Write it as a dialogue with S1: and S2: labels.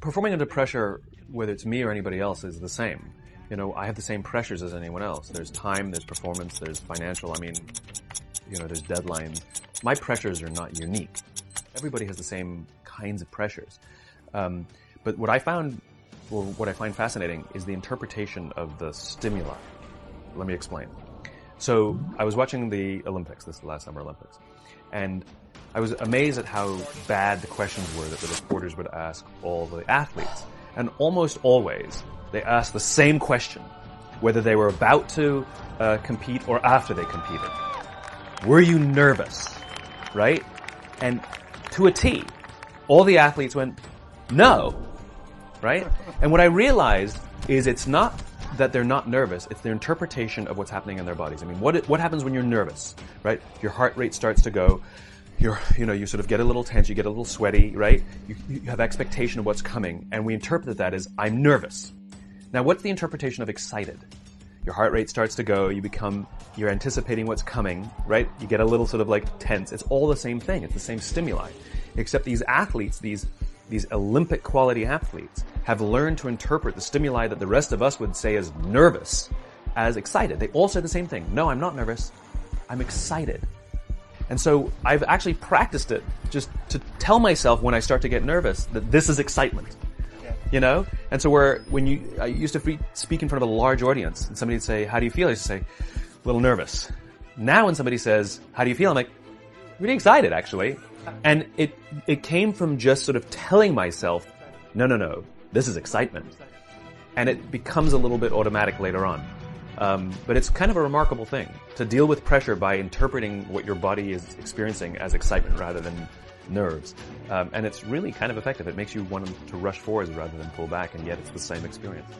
S1: performing under pressure, whether it's me or anybody else, is the same. You know, I have the same pressures as anyone else. There's time, there's performance, there's financial. I mean, you know, there's deadlines. My pressures are not unique. Everybody has the same kinds of pressures. Um, but what I found, or what I find fascinating, is the interpretation of the stimuli. Let me explain. So I was watching the Olympics, this is the last Summer Olympics, and I was amazed at how bad the questions were that the reporters would ask all the athletes. And almost always, they asked the same question, whether they were about to uh, compete or after they competed. Were you nervous? Right? And to a T, all the athletes went, no. Right? And what I realized is it's not that they're not nervous, it's their interpretation of what's happening in their bodies. I mean, what, what happens when you're nervous, right? Your heart rate starts to go, you're, you know, you sort of get a little tense, you get a little sweaty, right? You, you have expectation of what's coming, and we interpret that as, I'm nervous. Now, what's the interpretation of excited? Your heart rate starts to go, you become, you're anticipating what's coming, right? You get a little sort of like tense. It's all the same thing. It's the same stimuli. Except these athletes, these, these Olympic quality athletes, have learned to interpret the stimuli that the rest of us would say as nervous as excited. They all say the same thing. No, I'm not nervous. I'm excited. And so I've actually practiced it just to tell myself when I start to get nervous that this is excitement. You know? And so where, when you, I used to speak in front of a large audience and somebody would say, how do you feel? I used to say, a little nervous. Now when somebody says, how do you feel? I'm like, really excited actually. And it, it came from just sort of telling myself, no, no, no, this is excitement. And it becomes a little bit automatic later on. Um, but it's kind of a remarkable thing to deal with pressure by interpreting what your body is experiencing as excitement rather than nerves. Um, and it's really kind of effective. It makes you want to rush forward rather than pull back, and yet it's the same experience.